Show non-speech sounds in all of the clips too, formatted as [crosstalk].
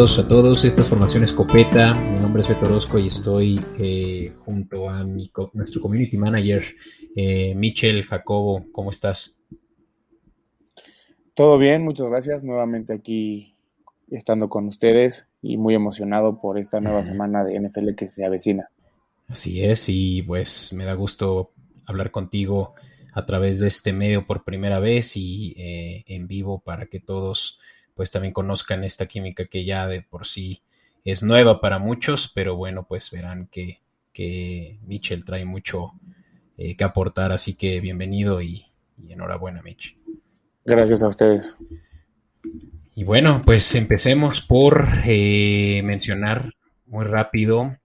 bienvenidos a todos. Esta es Formación Escopeta. Mi nombre es Beto Orozco y estoy eh, junto a mi, nuestro community manager, eh, Michel Jacobo. ¿Cómo estás? Todo bien, muchas gracias. Nuevamente aquí estando con ustedes y muy emocionado por esta nueva semana de NFL que se avecina. Así es, y pues me da gusto hablar contigo a través de este medio por primera vez y eh, en vivo para que todos pues también conozcan esta química que ya de por sí es nueva para muchos, pero bueno, pues verán que, que Mitchell trae mucho eh, que aportar, así que bienvenido y, enhorabuena, Mitch. Gracias a ustedes. Y bueno, pues empecemos por eh, mencionar muy rápido.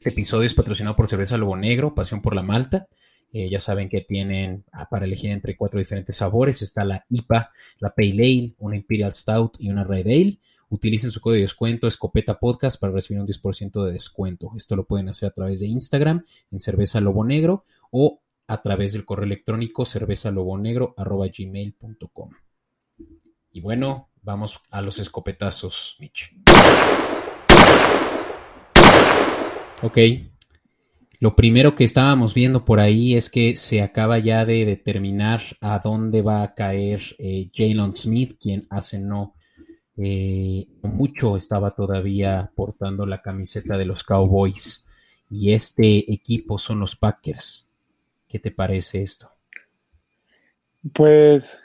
Este episodio es patrocinado por Cerveza Lobo Negro, Pasión por la Malta. Eh, ya saben que tienen ah, para elegir entre cuatro diferentes sabores. Está la IPA, la Pale Ale, una Imperial Stout y una Red Ale. Utilicen su código de descuento Escopeta Podcast para recibir un 10% de descuento. Esto lo pueden hacer a través de Instagram en Cerveza Lobo Negro o a través del correo electrónico cervezalobonegro.gmail.com. Y bueno, vamos a los escopetazos, Mitch. Ok, lo primero que estábamos viendo por ahí es que se acaba ya de determinar a dónde va a caer eh, Jalen Smith, quien hace no eh, mucho estaba todavía portando la camiseta de los Cowboys. Y este equipo son los Packers. ¿Qué te parece esto? Pues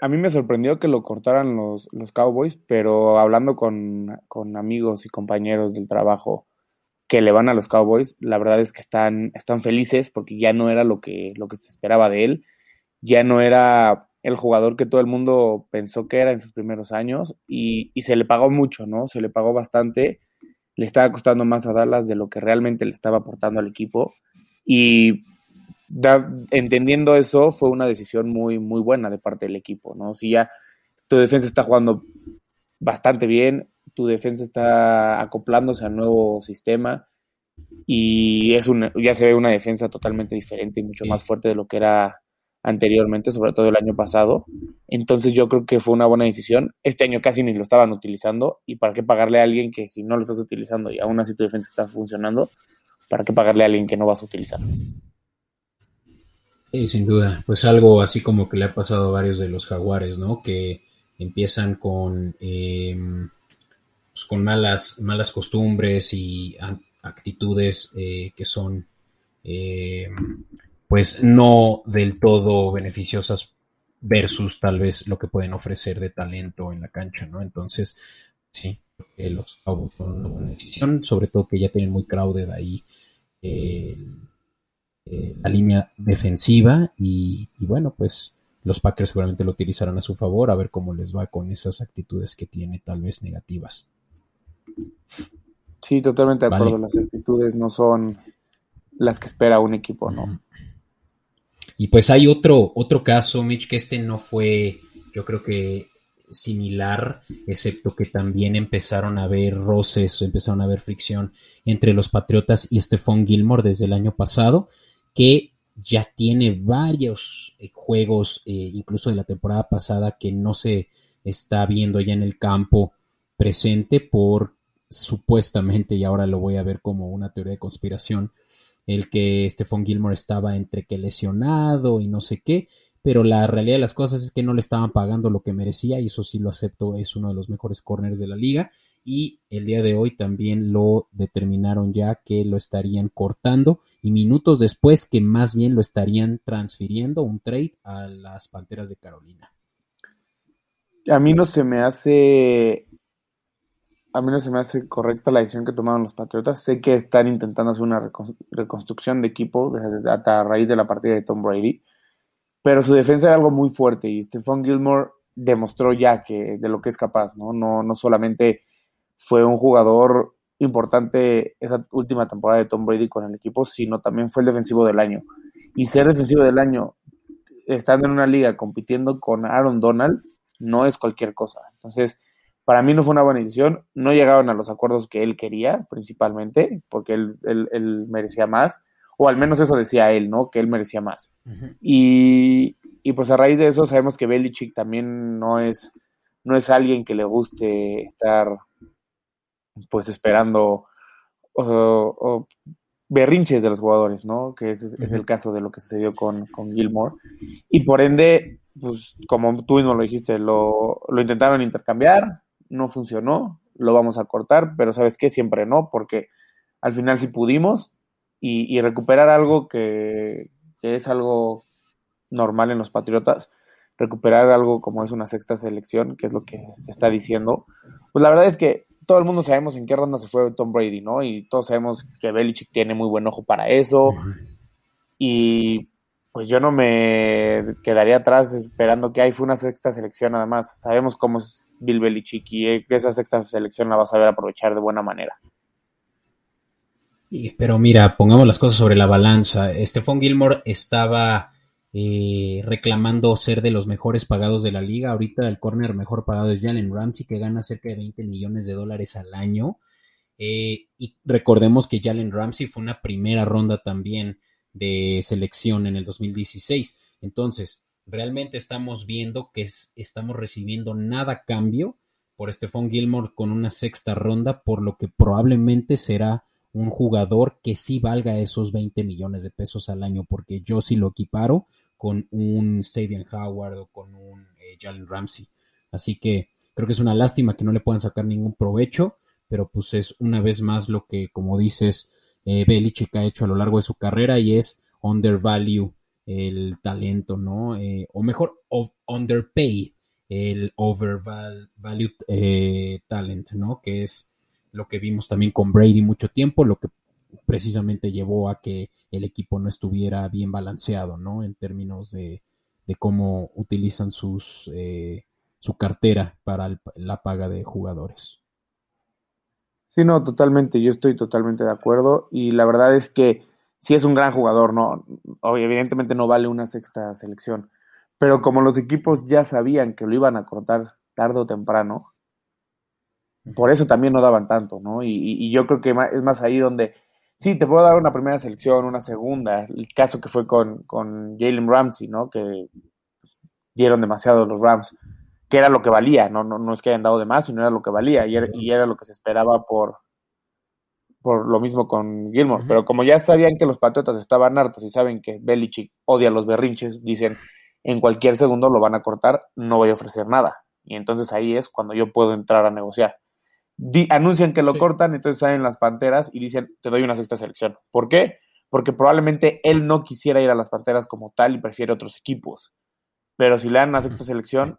a mí me sorprendió que lo cortaran los, los Cowboys, pero hablando con, con amigos y compañeros del trabajo, que le van a los Cowboys, la verdad es que están, están felices porque ya no era lo que, lo que se esperaba de él, ya no era el jugador que todo el mundo pensó que era en sus primeros años y, se le pagó mucho, ¿no? Se le pagó bastante, le estaba costando más a Dallas de lo que realmente le estaba aportando al equipo y entendiendo eso fue una decisión muy, muy buena de parte del equipo, ¿no? Si ya tu defensa está jugando bastante bien, tu defensa está acoplándose al nuevo sistema y es una, ya se ve una defensa totalmente diferente y mucho más fuerte de lo que era anteriormente, sobre todo el año pasado. Entonces yo creo que fue una buena decisión. Este año casi ni lo estaban utilizando y para qué pagarle a alguien que si no lo estás utilizando y aún así tu defensa está funcionando, para qué pagarle a alguien que no vas a utilizar. Sí, sin duda. Pues algo así como que le ha pasado a varios de los jaguares, ¿no? Que empiezan con em, pues, con malas, malas costumbres y actitudes eh, que son eh, pues no del todo beneficiosas versus tal vez lo que pueden ofrecer de talento en la cancha, ¿no? Entonces, sí, los Cowboys son una buena decisión, sobre todo que ya tienen muy crowded ahí eh, la línea defensiva y, bueno, pues los Packers seguramente lo utilizarán a su favor, a ver cómo les va con esas actitudes que tiene tal vez negativas. Sí, totalmente de acuerdo. Las actitudes no son las que espera un equipo, ¿no? Y pues hay otro, otro caso, Mitch, que este no fue, yo creo que similar, excepto que también empezaron a haber roces empezaron a haber fricción entre los Patriotas y Stephon Gilmore desde el año pasado, que ya tiene varios eh, juegos, eh, incluso de la temporada pasada, que no se está viendo ya en el campo presente por supuestamente, y ahora lo voy a ver como una teoría de conspiración, el que Stephon Gilmore estaba entre que lesionado y no sé qué, pero la realidad de las cosas es que no le estaban pagando lo que merecía y eso sí lo acepto, es uno de los mejores corners de la liga y el día de hoy también lo determinaron ya que lo estarían cortando y minutos después que más bien lo estarían transfiriendo un trade a las Panteras de Carolina. A mí no se me hace a mí no se me hace correcta la decisión que tomaron los Patriotas. Sé que están intentando hacer una reconstrucción de equipo hasta a raíz de la partida de Tom Brady, pero su defensa era algo muy fuerte y Stephon Gilmore demostró ya que de lo que es capaz, ¿no? No, no solamente fue un jugador importante esa última temporada de Tom Brady con el equipo, sino también fue el defensivo del año. Y ser defensivo del año, estando en una liga compitiendo con Aaron Donald, no es cualquier cosa. Entonces, para mí no fue una buena decisión. No llegaron a los acuerdos que él quería, principalmente, porque él, él, merecía más. O al menos eso decía él, ¿no? Que él merecía más. y, y, pues a raíz de eso sabemos que Belichick también no es, no es alguien que le guste estar pues esperando berrinches de los jugadores, ¿no? Que es, es el caso de lo que sucedió con, con Gilmore. Y por ende, pues como tú mismo lo dijiste, lo, lo intentaron intercambiar, no funcionó, lo vamos a cortar, pero sabes qué, siempre no, porque al final sí pudimos y, recuperar algo que, es algo normal en los Patriotas, recuperar algo como es una sexta selección, que es lo que se está diciendo, pues la verdad es que todo el mundo sabemos en qué ronda se fue Tom Brady, ¿no? Y todos sabemos que Belichick tiene muy buen ojo para eso. Y pues yo no me quedaría atrás esperando que ahí fue una sexta selección además. Sabemos cómo es Bill Belichick y esa sexta selección la vas a ver aprovechar de buena manera. Pero mira, pongamos las cosas sobre la balanza. Stephon Gilmore estaba eh, reclamando ser de los mejores pagados de la liga. Ahorita el corner mejor pagado es Jalen Ramsey, que gana cerca de 20 millones de dólares al año. Eh, y recordemos que Jalen Ramsey fue una primera ronda también de selección en el 2016. Entonces, realmente estamos viendo que estamos recibiendo nada cambio por Stephon Gilmore con una sexta ronda, por lo que probablemente será un jugador que sí valga esos 20 millones de pesos al año, porque yo sí lo equiparo con un Sabian Howard o con un eh, Jalen Ramsey. Así que creo que es una lástima que no le puedan sacar ningún provecho, pero pues es una vez más lo que, como dices, eh, Belichick ha hecho a lo largo de su carrera y es undervalue el talento, ¿no? Eh, o mejor, underpay el overvalued eh, talent, ¿no? Que es lo que vimos también con Brady mucho tiempo, lo que precisamente llevó a que el equipo no estuviera bien balanceado, ¿no? En términos de, cómo utilizan sus, eh, su cartera para la paga de jugadores. Sí, no, totalmente, yo estoy totalmente de acuerdo y la verdad es que sí es un gran jugador, ¿no? Evidentemente no vale una sexta selección, pero como los equipos ya sabían que lo iban a cortar tarde o temprano, por eso también no daban tanto, ¿no? Y, yo creo que es más ahí donde, sí, te puedo dar una primera selección, una segunda, el caso que fue con, con Jalen Ramsey, ¿no? Que dieron demasiado los Rams, que era lo que valía, ¿no? No, no es que hayan dado de más, sino era lo que valía y era, y era lo que se esperaba por, por lo mismo con Gilmore. Pero como ya sabían que los Patriotas estaban hartos y saben que Belichick odia los berrinches, dicen, en cualquier segundo lo van a cortar, no voy a ofrecer nada. Y entonces ahí es cuando yo puedo entrar a negociar. anuncian que lo cortan, entonces salen las Panteras y dicen, te doy una sexta selección. ¿Por qué? Porque probablemente él no quisiera ir a las Panteras como tal y prefiere otros equipos. Pero si le dan una sexta selección,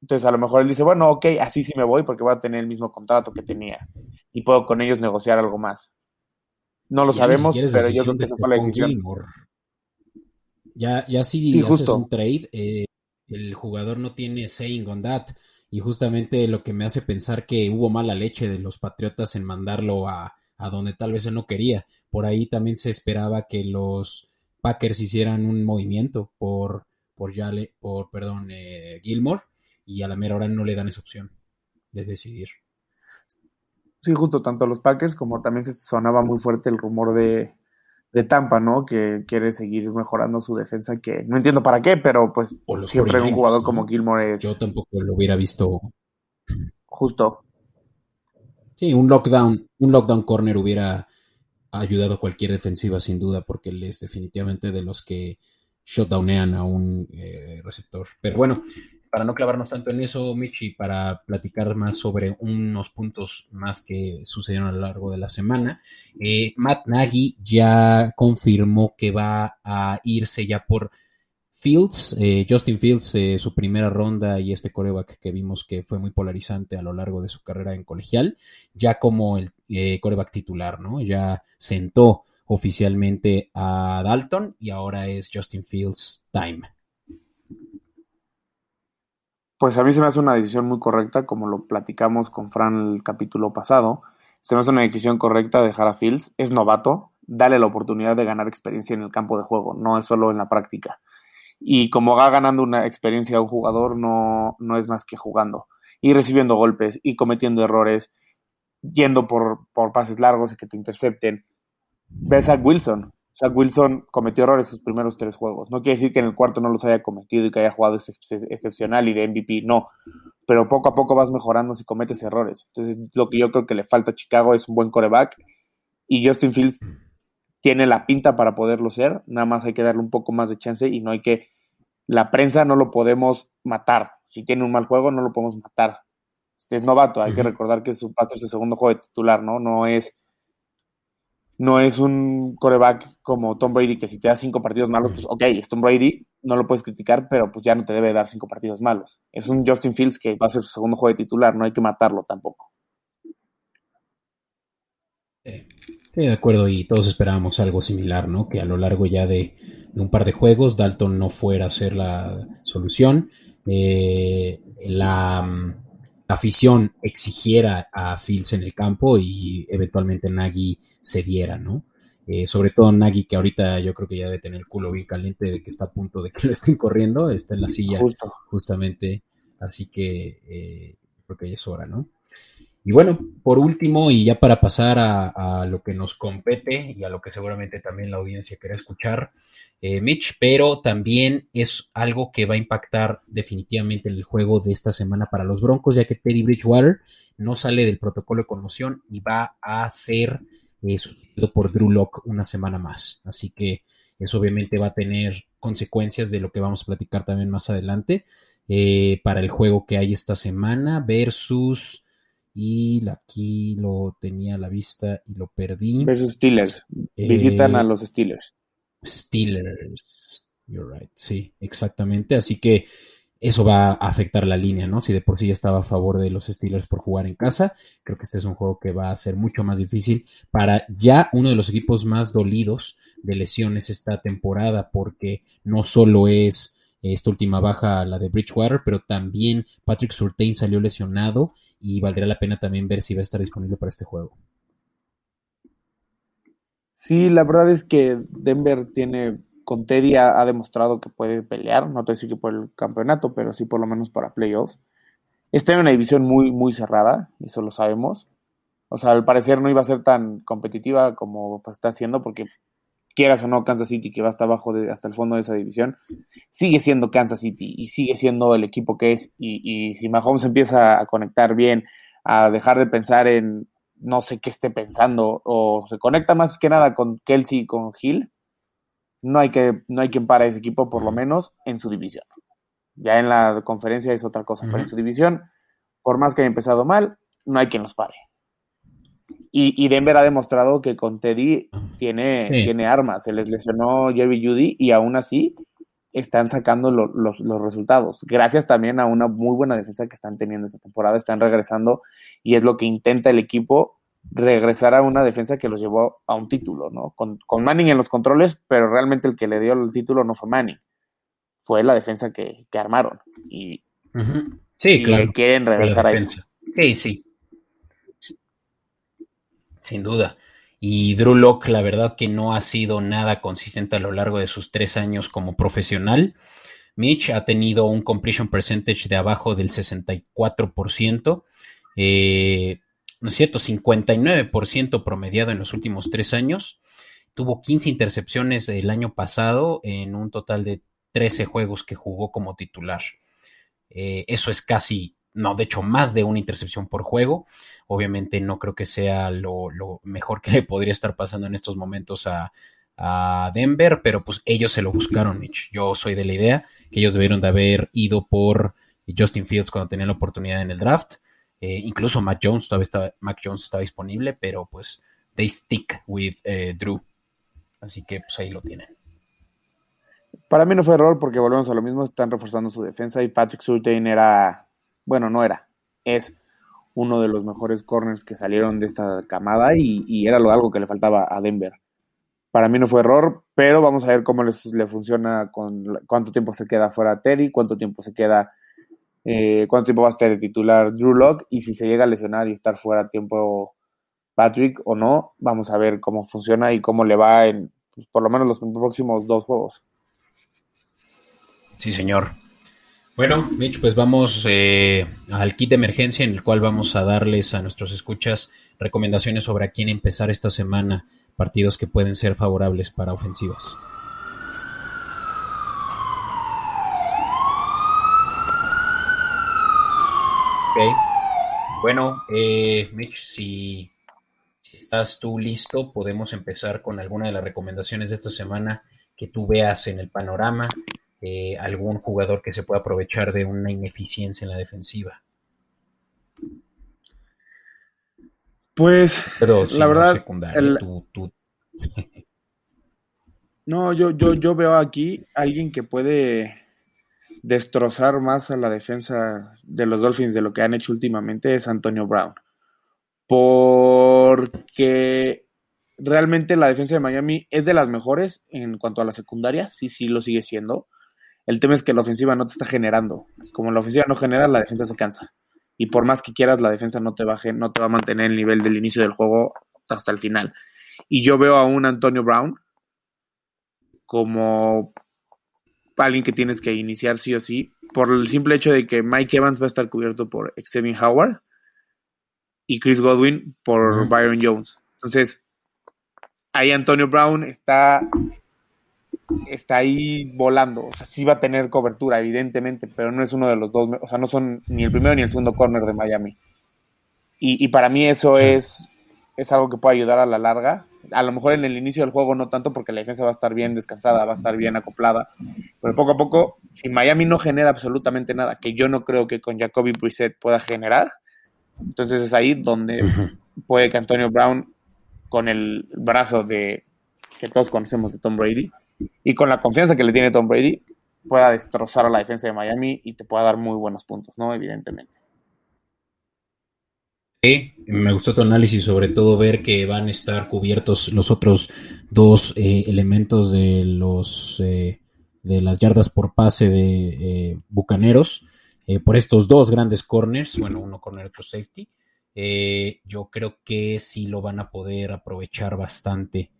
entonces a lo mejor él dice, bueno, ok, así sí me voy porque voy a tener el mismo contrato que tenía y puedo con ellos negociar algo más. No lo sabemos, pero yo creo que esa fue la decisión. Ya, ya si haces un trade, eh, el jugador no tiene saying on that. Y justamente lo que me hace pensar que hubo mala leche de los Patriotas en mandarlo a, a donde tal vez él no quería. Por ahí también se esperaba que los Packers hicieran un movimiento por, por, Yale, por perdón, eh, Gilmore y a la mera hora no le dan esa opción de decidir. Sí, justo tanto los Packers como también se sonaba muy fuerte el rumor de, Tampa, ¿no? Que quiere seguir mejorando su defensa, que no entiendo para qué, pero pues siempre un jugador como Gilmore es... Yo tampoco lo hubiera visto. Justo. Sí, un lockdown, un lockdown corner hubiera ayudado a cualquier defensiva sin duda, porque él es definitivamente de los que shutdownean a un eh, receptor. Pero bueno, para no clavarnos tanto en eso, Michi, para platicar más sobre unos puntos más que sucedieron a lo largo de la semana, eh, Matt Nagy ya confirmó que va a irse ya por Fields, eh, Justin Fields, eh, su primera ronda y este coreback que vimos que fue muy polarizante a lo largo de su carrera en colegial, ya como el coreback titular, ¿no? Ya sentó oficialmente a Dalton y ahora es Justin Fields time. Pues a mí se me hace una decisión muy correcta, como lo platicamos con Fran el capítulo pasado. Se me hace una decisión correcta dejar a Fields. Es novato, dale la oportunidad de ganar experiencia en el campo de juego, no es solo en la práctica. Y como va ganando una experiencia a un jugador, no, no es más que jugando. Y recibiendo golpes y cometiendo errores, yendo por, por pases largos y que te intercepten. Ves a Wilson, Zach Wilson cometió errores sus primeros tres juegos. No quiere decir que en el cuarto no los haya cometido y que haya jugado excepcional y de MVP, no. Pero poco a poco vas mejorando si cometes errores. Entonces, lo que yo creo que le falta a Chicago es un buen coreback. Y Justin Fields tiene la pinta para poderlo ser. Nada más hay que darle un poco más de chance y no hay que. La prensa no lo podemos matar. Si tiene un mal juego, no lo podemos matar. Es novato, hay que recordar que su paso es su segundo juego de titular, ¿no? No es no es un coreback como Tom Brady, que si te da cinco partidos malos, pues ok, es Tom Brady, no lo puedes criticar, pero pues ya no te debe dar cinco partidos malos. Es un Justin Fields que va a ser su segundo juego de titular, no hay que matarlo tampoco. Sí, de acuerdo, y todos esperábamos algo similar, ¿no? Que a lo largo ya de, un par de juegos, Dalton no fuera a ser la solución. Eh, la afición exigiera a Fields en el campo y eventualmente Nagy cediera, ¿no? Eh, sobre todo Nagy, que ahorita yo creo que ya debe tener el culo bien caliente de que está a punto de que lo estén corriendo, está en la silla justamente, así que eh, creo que ya es hora, ¿no? Y bueno, por último, y ya para pasar a, lo que nos compete y a lo que seguramente también la audiencia quiere escuchar, eh, Mitch, pero también es algo que va a impactar definitivamente el juego de esta semana para los Broncos, ya que Teddy Bridgewater no sale del protocolo de conmoción y va a ser eh, sustituido por Drew Locke una semana más. Así que eso obviamente va a tener consecuencias de lo que vamos a platicar también más adelante eh, para el juego que hay esta semana versus y aquí lo tenía a la vista y lo perdí. Versus Steelers. Visitan a los Steelers. Steelers. You're right. Sí, exactamente. Así que eso va a afectar la línea, ¿no? Si de por sí ya estaba a favor de los Steelers por jugar en casa, creo que este es un juego que va a ser mucho más difícil para ya uno de los equipos más dolidos de lesiones esta temporada, porque no solo es esta última baja, la de Bridgewater, pero también Patrick Surtain salió lesionado y valdría la pena también ver si va a estar disponible para este juego. Sí, la verdad es que Denver tiene, con Teddy ha, demostrado que puede pelear, no te decir que por el campeonato, pero sí por lo menos para playoffs. Está en una división muy, muy cerrada, eso lo sabemos. O sea, al parecer no iba a ser tan competitiva como pues, está haciendo, porque quieras o no, Kansas City, que va hasta abajo, de, hasta el fondo de esa división, sigue siendo Kansas City y sigue siendo el equipo que es. Y, si Mahomes empieza a conectar bien, a dejar de pensar en no sé qué esté pensando, o se conecta más que nada con Kelsey y con Hill, no hay, que, no hay quien para ese equipo, por lo menos en su división. Ya en la conferencia es otra cosa, pero en su división, por más que haya empezado mal, no hay quien los pare. Y, Denver ha demostrado que con Teddy tiene, tiene armas. Se les lesionó Jerry Judy y aún así están sacando los, resultados. Gracias también a una muy buena defensa que están teniendo esta temporada. Están regresando y es lo que intenta el equipo regresar a una defensa que los llevó a un título, ¿no? Con, Manning en los controles, pero realmente el que le dio el título no fue Manning. Fue la defensa que, armaron. Y, sí, claro. quieren regresar a eso. Sí, sí. Sin duda. Y Drew Locke, la verdad que no ha sido nada consistente a lo largo de sus tres años como profesional. Mitch ha tenido un completion percentage de abajo del 64%. Eh, no es cierto, 59% promediado en los últimos tres años. Tuvo 15 intercepciones el año pasado en un total de 13 juegos que jugó como titular. Eh, eso es casi no, de hecho, más de una intercepción por juego. Obviamente no creo que sea lo, mejor que le podría estar pasando en estos momentos a, Denver, pero pues ellos se lo buscaron, Mitch. Yo soy de la idea que ellos debieron de haber ido por Justin Fields cuando tenían la oportunidad en el draft. Eh, incluso Mac Jones todavía estaba, Mac Jones estaba disponible, pero pues they stick with eh, Drew. Así que pues ahí lo tienen. Para mí no fue error porque volvemos a lo mismo, están reforzando su defensa y Patrick Surtain era bueno, no era, es uno de los mejores corners que salieron de esta camada y, era lo, algo que le faltaba a Denver. Para mí no fue error, pero vamos a ver cómo le funciona con cuánto tiempo se queda fuera Teddy, cuánto tiempo se queda, eh, cuánto tiempo va a estar el titular Drew Locke y si se llega a lesionar y estar fuera tiempo Patrick o no, vamos a ver cómo funciona y cómo le va en pues, por lo menos los próximos dos juegos. Sí, señor. Bueno, Mitch, pues vamos eh, al kit de emergencia en el cual vamos a darles a nuestros escuchas recomendaciones sobre a quién empezar esta semana, partidos que pueden ser favorables para ofensivas. Ok. Bueno, eh, Mitch, si, si estás tú listo, podemos empezar con alguna de las recomendaciones de esta semana que tú veas en el panorama eh, algún jugador que se pueda aprovechar de una ineficiencia en la defensiva. Pues, la verdad, [laughs] no, yo, yo, yo veo aquí alguien que puede destrozar más a la defensa de los Dolphins de lo que han hecho últimamente es Antonio Brown. Porque realmente la defensa de Miami es de las mejores en cuanto a la secundaria, sí, sí lo sigue siendo, el tema es que la ofensiva no te está generando. Como la ofensiva no genera, la defensa se cansa. Y por más que quieras, la defensa no te baje, no te va a mantener el nivel del inicio del juego hasta el final. Y yo veo a un Antonio Brown como alguien que tienes que iniciar sí o sí, por el simple hecho de que Mike Evans va a estar cubierto por Xavier Howard y Chris Godwin por Byron Jones. Entonces, ahí Antonio Brown está está ahí volando. O sea, sí va a tener cobertura, evidentemente, pero no es uno de los dos, o sea, no son ni el primero ni el segundo corner de Miami. Y, para mí eso es, es algo que puede ayudar a la larga. A lo mejor en el inicio del juego no tanto porque la defensa va a estar bien descansada, va a estar bien acoplada. Pero poco a poco, si Miami no genera absolutamente nada, que yo no creo que con Jacoby Brissett pueda generar, entonces es ahí donde puede que Antonio Brown, con el brazo de que todos conocemos de Tom Brady, y con la confianza que le tiene Tom Brady, pueda destrozar a la defensa de Miami y te pueda dar muy buenos puntos, ¿no? Evidentemente. Sí, me gustó tu análisis, sobre todo ver que van a estar cubiertos los otros dos eh, elementos de los eh, de las yardas por pase de eh, Bucaneros por estos dos grandes corners, bueno, uno corner, otro safety. yo creo que sí lo van a poder aprovechar bastante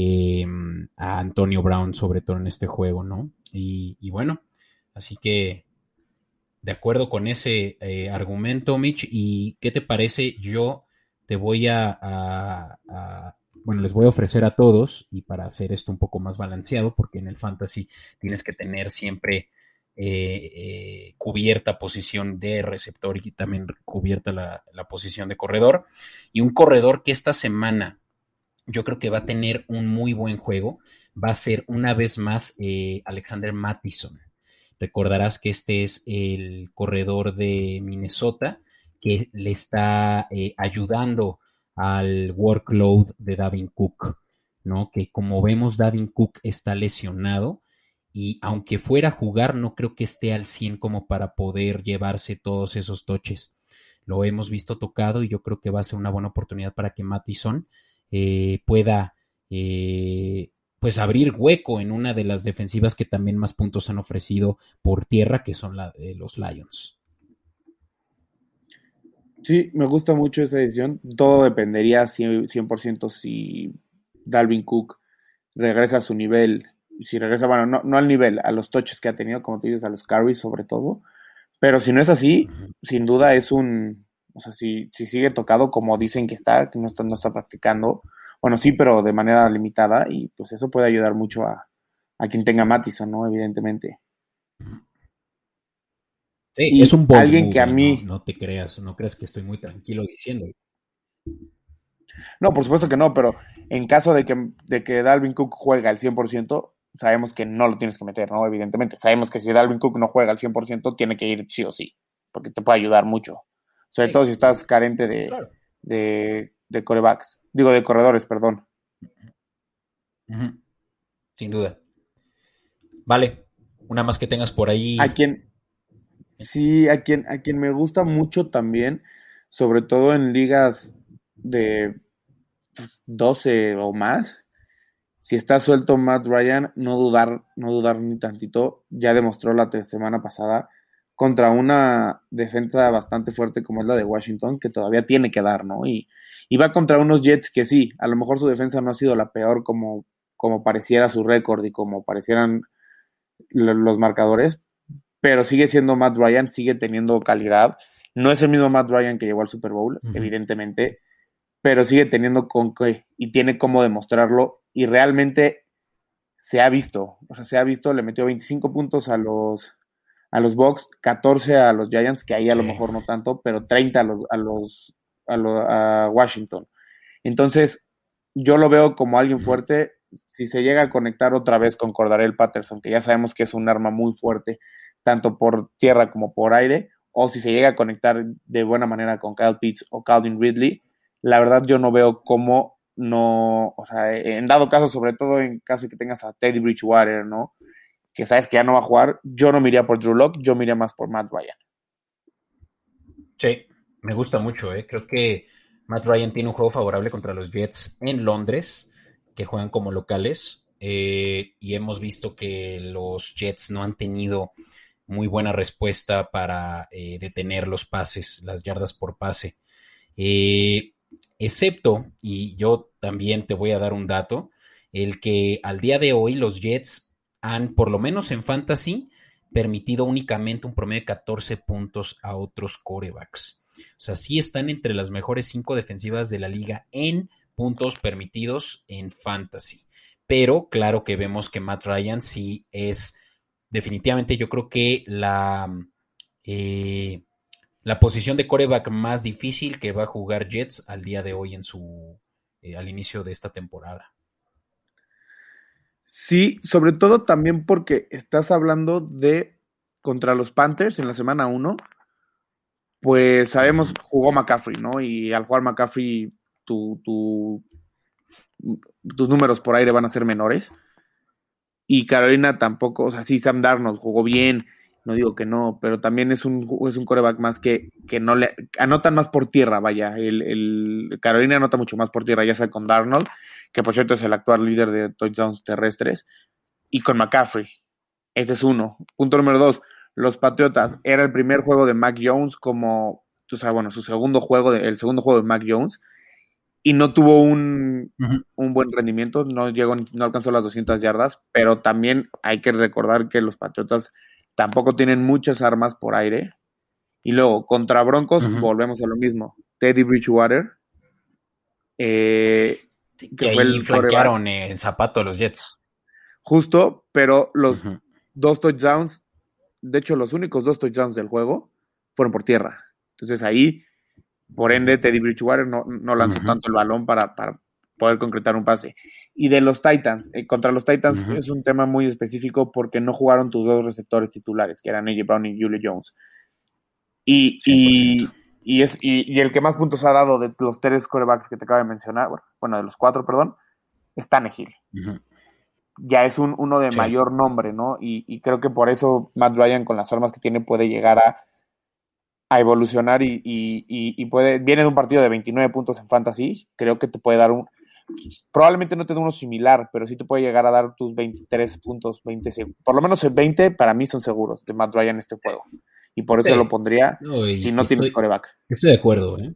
Em, a Antonio Brown, sobre todo en este juego, ¿no? Y, bueno, así que de acuerdo con ese eh, argumento, Mitch, ¿y qué te parece? Yo te voy a, bueno, les voy a ofrecer a todos, y para hacer esto un poco más balanceado, porque en el fantasy tienes que tener siempre eh, eh, cubierta posición de receptor y también cubierta la, posición de corredor. Y un corredor que esta semana yo creo que va a tener un muy buen juego. Va a ser una vez más eh, Alexander Mattison. Recordarás que este es el corredor de Minnesota que le está eh, ayudando al workload de Davin Cook, ¿no? Que como vemos, Davin Cook está lesionado y aunque fuera a jugar, no creo que esté al 100 como para poder llevarse todos esos toches. Lo hemos visto tocado y yo creo que va a ser una buena oportunidad para que Mattison eh, pueda eh, pues abrir hueco en una de las defensivas que también más puntos han ofrecido por tierra, que son la de los Lions. Sí, me gusta mucho esa decisión. Todo dependería 100%, si Dalvin Cook regresa a su nivel. Si regresa, bueno, no, no, al nivel, a los toches que ha tenido, como tú dices, a los carries sobre todo. Pero si no es así, sin duda es un, o sea, si, si sigue tocado como dicen que está, que no está, no está practicando, bueno, sí, pero de manera limitada, y pues eso puede ayudar mucho a, quien tenga Matison, ¿no? Evidentemente. Sí, es un alguien que a mí no, te creas, no creas que estoy muy tranquilo diciendo. No, por supuesto que no, pero en caso de que, de que Dalvin Cook juega al 100%, sabemos que no lo tienes que meter, ¿no? Evidentemente, sabemos que si Dalvin Cook no juega al 100%, tiene que ir sí o sí, porque te puede ayudar mucho. Sobre todo si estás carente de, de, corebacks. Digo, de corredores, perdón. Sin duda. Vale. Una más que tengas por ahí. A quien. Sí, a quien, a quien me gusta mucho también, sobre todo en ligas de 12 o más. Si está suelto Matt Ryan, no dudar, no dudar ni tantito. Ya demostró la semana pasada contra una defensa bastante fuerte como es la de Washington, que todavía tiene que dar, ¿no? Y, va contra unos Jets que sí, a lo mejor su defensa no ha sido la peor como, como pareciera su récord y como parecieran los marcadores, pero sigue siendo Matt Ryan, sigue teniendo calidad. No es el mismo Matt Ryan que llegó al Super Bowl, evidentemente, pero sigue teniendo con qué y tiene cómo demostrarlo y realmente se ha visto, o sea, se ha visto, le metió 25 puntos a los a los Bucks, 14 a los Giants, que ahí a lo mejor no tanto, pero 30 a los a los a, Washington. Entonces, yo lo veo como alguien fuerte. Si se llega a conectar otra vez con Cordarel Patterson, que ya sabemos que es un arma muy fuerte, tanto por tierra como por aire, o si se llega a conectar de buena manera con Kyle Pitts o Calvin Ridley, la verdad yo no veo cómo no, o sea, en dado caso, sobre todo en caso de que tengas a Teddy Bridgewater, ¿no? Que sabes que ya no va a jugar, yo no me iría por Drew Locke, yo me iría más por Matt Ryan. Sí, me gusta mucho, ¿eh? Creo que Matt Ryan tiene un juego favorable contra los Jets en Londres, que juegan como locales, eh, y hemos visto que los Jets no han tenido muy buena respuesta para eh, detener los pases, las yardas por pase. Eh, excepto, y yo también te voy a dar un dato, el que al día de hoy los Jets han, por lo menos en fantasy, permitido únicamente un promedio de 14 puntos a otros corebacks. O sea, sí están entre las mejores cinco defensivas de la liga en puntos permitidos en fantasy. Pero claro que vemos que Matt Ryan sí es definitivamente yo creo que la, eh, la posición de coreback más difícil que va a jugar Jets al día de hoy en su eh, al inicio de esta temporada. Sí, sobre todo también porque estás hablando de contra los Panthers en la semana 1, pues sabemos, jugó McCaffrey, ¿no? Y al jugar McCaffrey, tu, tus números por aire van a ser menores. Y Carolina tampoco, o sea, sí, Sam Darnold jugó bien, no digo que no, pero también es un, es un coreback más que, que no le anotan más por tierra, vaya. El, el, Carolina anota mucho más por tierra, ya sea con Darnold, que por cierto es el actual líder de touchdowns terrestres, y con McCaffrey. Ese es uno. Punto número dos, los Patriotas. Era el primer juego de Mac Jones como, o sea, bueno, su segundo juego, de, el segundo juego de Mac Jones y no tuvo un, buen rendimiento, no llegó, no alcanzó las 200 yardas, pero también hay que recordar que los Patriotas tampoco tienen muchas armas por aire. Y luego, contra Broncos, volvemos a lo mismo. Teddy Bridgewater, eh, que, fue el flanquearon en zapato los Jets. Justo, pero los dos touchdowns, de hecho, los únicos dos touchdowns del juego fueron por tierra. Entonces ahí por ende, Teddy Bridgewater no, no lanzó tanto el balón para, poder concretar un pase. Y de los Titans, eh, contra los Titans es un tema muy específico porque no jugaron tus dos receptores titulares, que eran AJ Brown y Julio Jones. Y, y, es, y, el que más puntos ha dado de los tres corebacks que te acabo de mencionar, bueno, de los cuatro, perdón, es Tannehill. Ya es un, uno de mayor nombre, ¿no? Y, y creo que por eso Matt Ryan, con las armas que tiene, puede llegar a a evolucionar y, puede, viene de un partido de 29 puntos en fantasy, creo que te puede dar un, probablemente no te dé uno similar, pero sí te puede llegar a dar tus 23 puntos, 20, por lo menos el 20 para mí son seguros de Matt Ryan en este juego. Y por eso lo pondría si no tienes coreback. Estoy de acuerdo, ¿eh?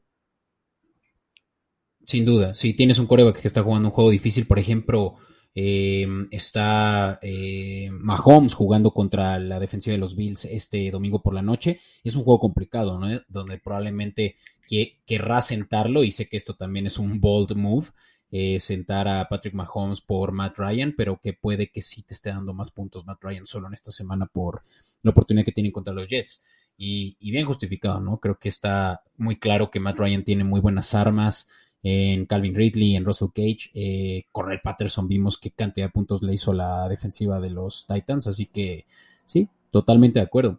Sin duda, si tienes un coreback que está jugando un juego difícil, por ejemplo, eh, está eh, Mahomes jugando contra la defensiva de los Bills este domingo por la noche. Es un juego complicado, ¿no? Donde probablemente que, querrá sentarlo, y sé que esto también es un bold move, eh, sentar a Patrick Mahomes por Matt Ryan, pero que puede que sí te esté dando más puntos Matt Ryan solo en esta semana por la oportunidad que tienen contra los Jets. Y, bien justificado, ¿no? Creo que está muy claro que Matt Ryan tiene muy buenas armas en Calvin Ridley, en Russell Cage. Eh, Patterson vimos qué cantidad de puntos le hizo la defensiva de los Titans, así que sí, totalmente de acuerdo.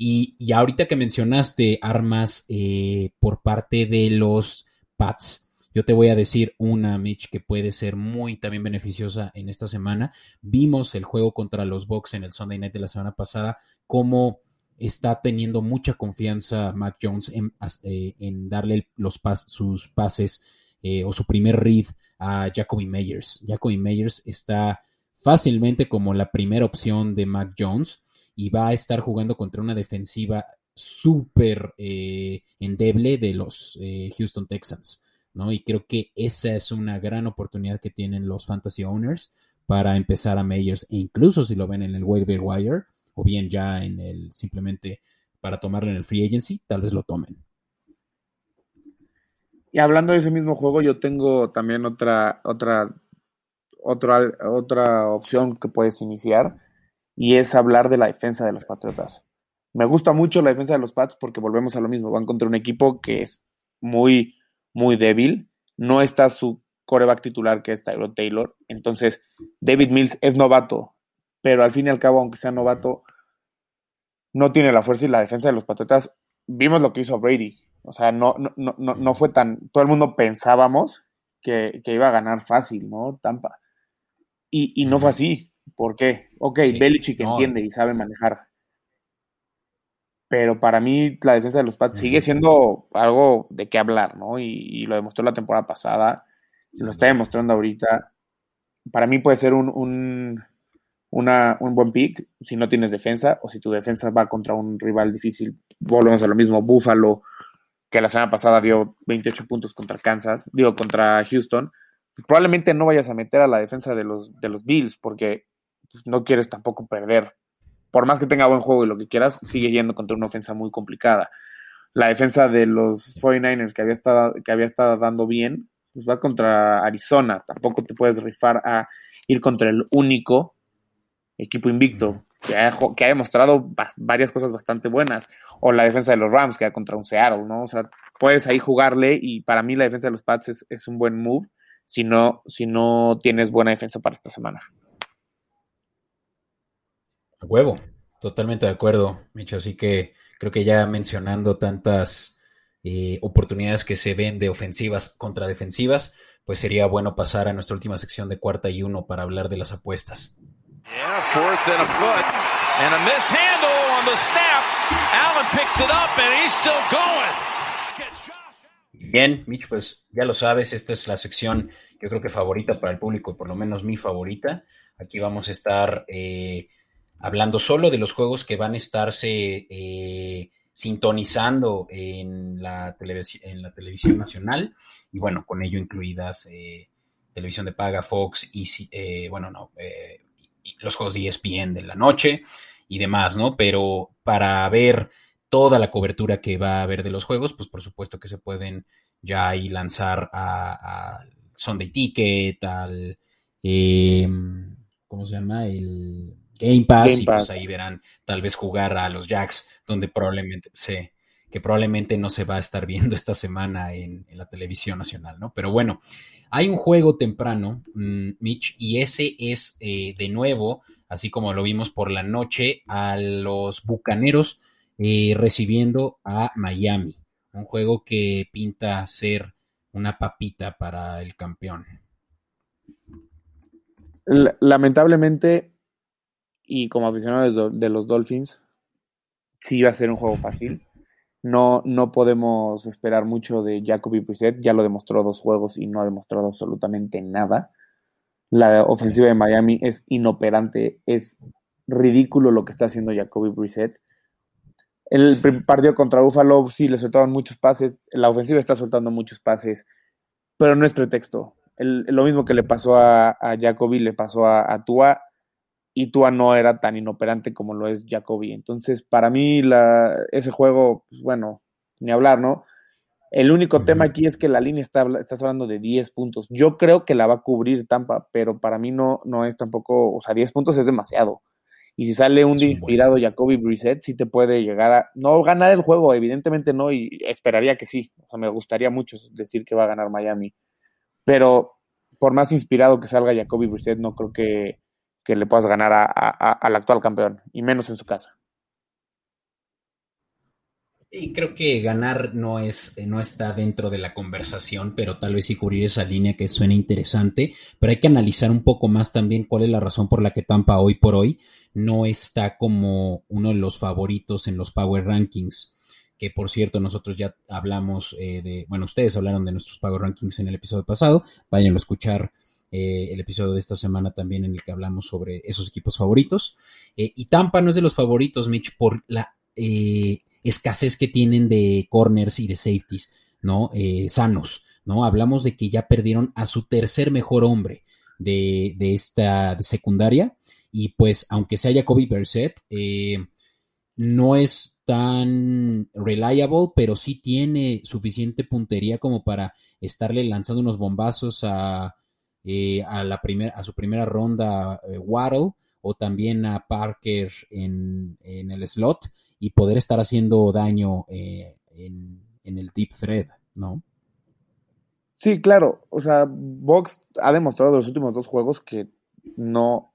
Y, ahorita que mencionaste armas eh, por parte de los Pats, yo te voy a decir una, Mitch, que puede ser muy también beneficiosa en esta semana. Vimos el juego contra los Bucks en el Sunday Night de la semana pasada, como está teniendo mucha confianza Mac Jones en, eh, darle los sus pases eh, o su primer read a Jacoby Meyers. Jacoby Meyers está fácilmente como la primera opción de Mac Jones y va a estar jugando contra una defensiva súper eh, endeble de los Houston Texans. ¿no? Y creo que esa es una gran oportunidad que tienen los fantasy owners para empezar a Meyers e incluso si lo ven en el waiver wire o bien ya en el simplemente para tomarlo en el free agency, tal vez lo tomen. Y hablando de ese mismo juego, yo tengo también otra, otra, otra, otra opción que puedes iniciar y es hablar de la defensa de los Patriotas. Me gusta mucho la defensa de los Pats porque volvemos a lo mismo, van contra un equipo que es muy, muy débil, no está su coreback titular que es Tyrod Taylor, entonces David Mills es novato, pero al fin y al cabo, aunque sea novato, no tiene la fuerza y la defensa de los Patriotas. Vimos lo que hizo Brady, o sea, no, no, no, no fue tan. Todo el mundo pensábamos que, iba a ganar fácil, ¿no? Tampa. Y, y no fue así. ¿Por qué? Ok, Belichick entiende y sabe manejar. Pero para mí la defensa de los Pats sigue siendo algo de qué hablar, ¿no? Y, lo demostró la temporada pasada, se lo está demostrando ahorita. Para mí puede ser un, un, un buen pick si no tienes defensa o si tu defensa va contra un rival difícil. Volvemos a lo mismo, Buffalo que la semana pasada dio 28 puntos contra Kansas, digo, contra Houston, probablemente no vayas a meter a la defensa de los, de los Bills porque pues, no quieres tampoco perder. Por más que tenga buen juego y lo que quieras, sigue yendo contra una ofensa muy complicada. La defensa de los 49ers que había estado, que había estado dando bien, pues va contra Arizona. Tampoco te puedes rifar a ir contra el único equipo invicto que ha, que ha demostrado varias cosas bastante buenas. O la defensa de los Rams, que ha contra un Seattle, ¿no? O sea, puedes ahí jugarle y para mí la defensa de los Pats es, un buen move si no, si no tienes buena defensa para esta semana. A huevo, totalmente de acuerdo, Micho. Así que creo que ya mencionando tantas eh, oportunidades que se ven de ofensivas contra defensivas, pues sería bueno pasar a nuestra última sección de cuarta y uno para hablar de las apuestas. Yeah, fourth and a foot. And a mishandle on the snap. Allen picks it up and he's still going. Bien, Mitch, pues ya lo sabes, esta es la sección yo creo que favorita para el público, por lo menos mi favorita. Aquí vamos a estar eh, hablando solo de los juegos que van a estarse eh, sintonizando en la, televisión nacional y bueno, con ello incluidas eh, televisión de paga, Fox, y bueno, no, los juegos de ESPN de la noche y demás, ¿no? Pero para ver toda la cobertura que va a haber de los juegos, pues por supuesto que se pueden ya ahí lanzar a, Sunday Ticket, al, em, ¿cómo se llama? El Game Pass, y pues ahí verán tal vez jugar a los Jacks, donde probablemente sé que probablemente no se va a estar viendo esta semana en, en la televisión nacional, ¿no? Pero bueno, hay un juego temprano, mm, Mitch, y ese es eh, de nuevo, así como lo vimos por la noche, a los Bucaneros eh, recibiendo a Miami. Un juego que pinta ser una papita para el campeón. Lamentablemente, y como aficionado de los Dolphins, sí va a ser un juego fácil. No, no podemos esperar mucho de Jacoby Brissett, ya lo demostró dos juegos y no ha demostrado absolutamente nada. La ofensiva de Miami es inoperante, es ridículo lo que está haciendo Jacoby Brissett. El partido contra Buffalo sí le soltaban muchos pases, la ofensiva está soltando muchos pases, pero no es pretexto. lo mismo que le pasó a, Jacoby le pasó a, a Tua y Tua no era tan inoperante como lo es Jacoby. Entonces, para mí, la, ese juego, pues, bueno, ni hablar, ¿no? El único tema aquí es que la línea está, estás hablando de 10 puntos. Yo creo que la va a cubrir Tampa, pero para mí no, no es tampoco, o sea, 10 puntos es demasiado. Y si sale un día inspirado Jacoby Brissett, sí te puede llegar a, no ganar el juego, evidentemente no, y esperaría que sí. O sea, me gustaría mucho decir que va a ganar Miami. Pero por más inspirado que salga Jacoby Brissett, no creo que, que le puedas ganar al actual campeón, y menos en su casa. Y creo que ganar no, es, no está dentro de la conversación, pero tal vez sí cubrir esa línea que suena interesante. Pero hay que analizar un poco más también cuál es la razón por la que Tampa hoy por hoy no está como uno de los favoritos en los Power Rankings. Que por cierto, nosotros ya hablamos eh, de, bueno, ustedes hablaron de nuestros Power Rankings en el episodio pasado. Vayan a escuchar eh, el episodio de esta semana también en el que hablamos sobre esos equipos favoritos. Eh, y Tampa no es de los favoritos, Mitch, por la eh, escasez que tienen de corners y de safeties, ¿no? sanos, ¿no? Hablamos de que ya perdieron a su tercer mejor hombre de, esta secundaria Y pues, aunque sea Jacoby eh, no es tan reliable, pero sí tiene suficiente puntería como para estarle lanzando unos bombazos a, eh, a, la a su primera ronda eh, Waddle o también a Parker en, el slot y poder estar haciendo daño eh, en, el deep thread, ¿no? Sí, claro. O sea, Box ha demostrado en los últimos dos juegos que no.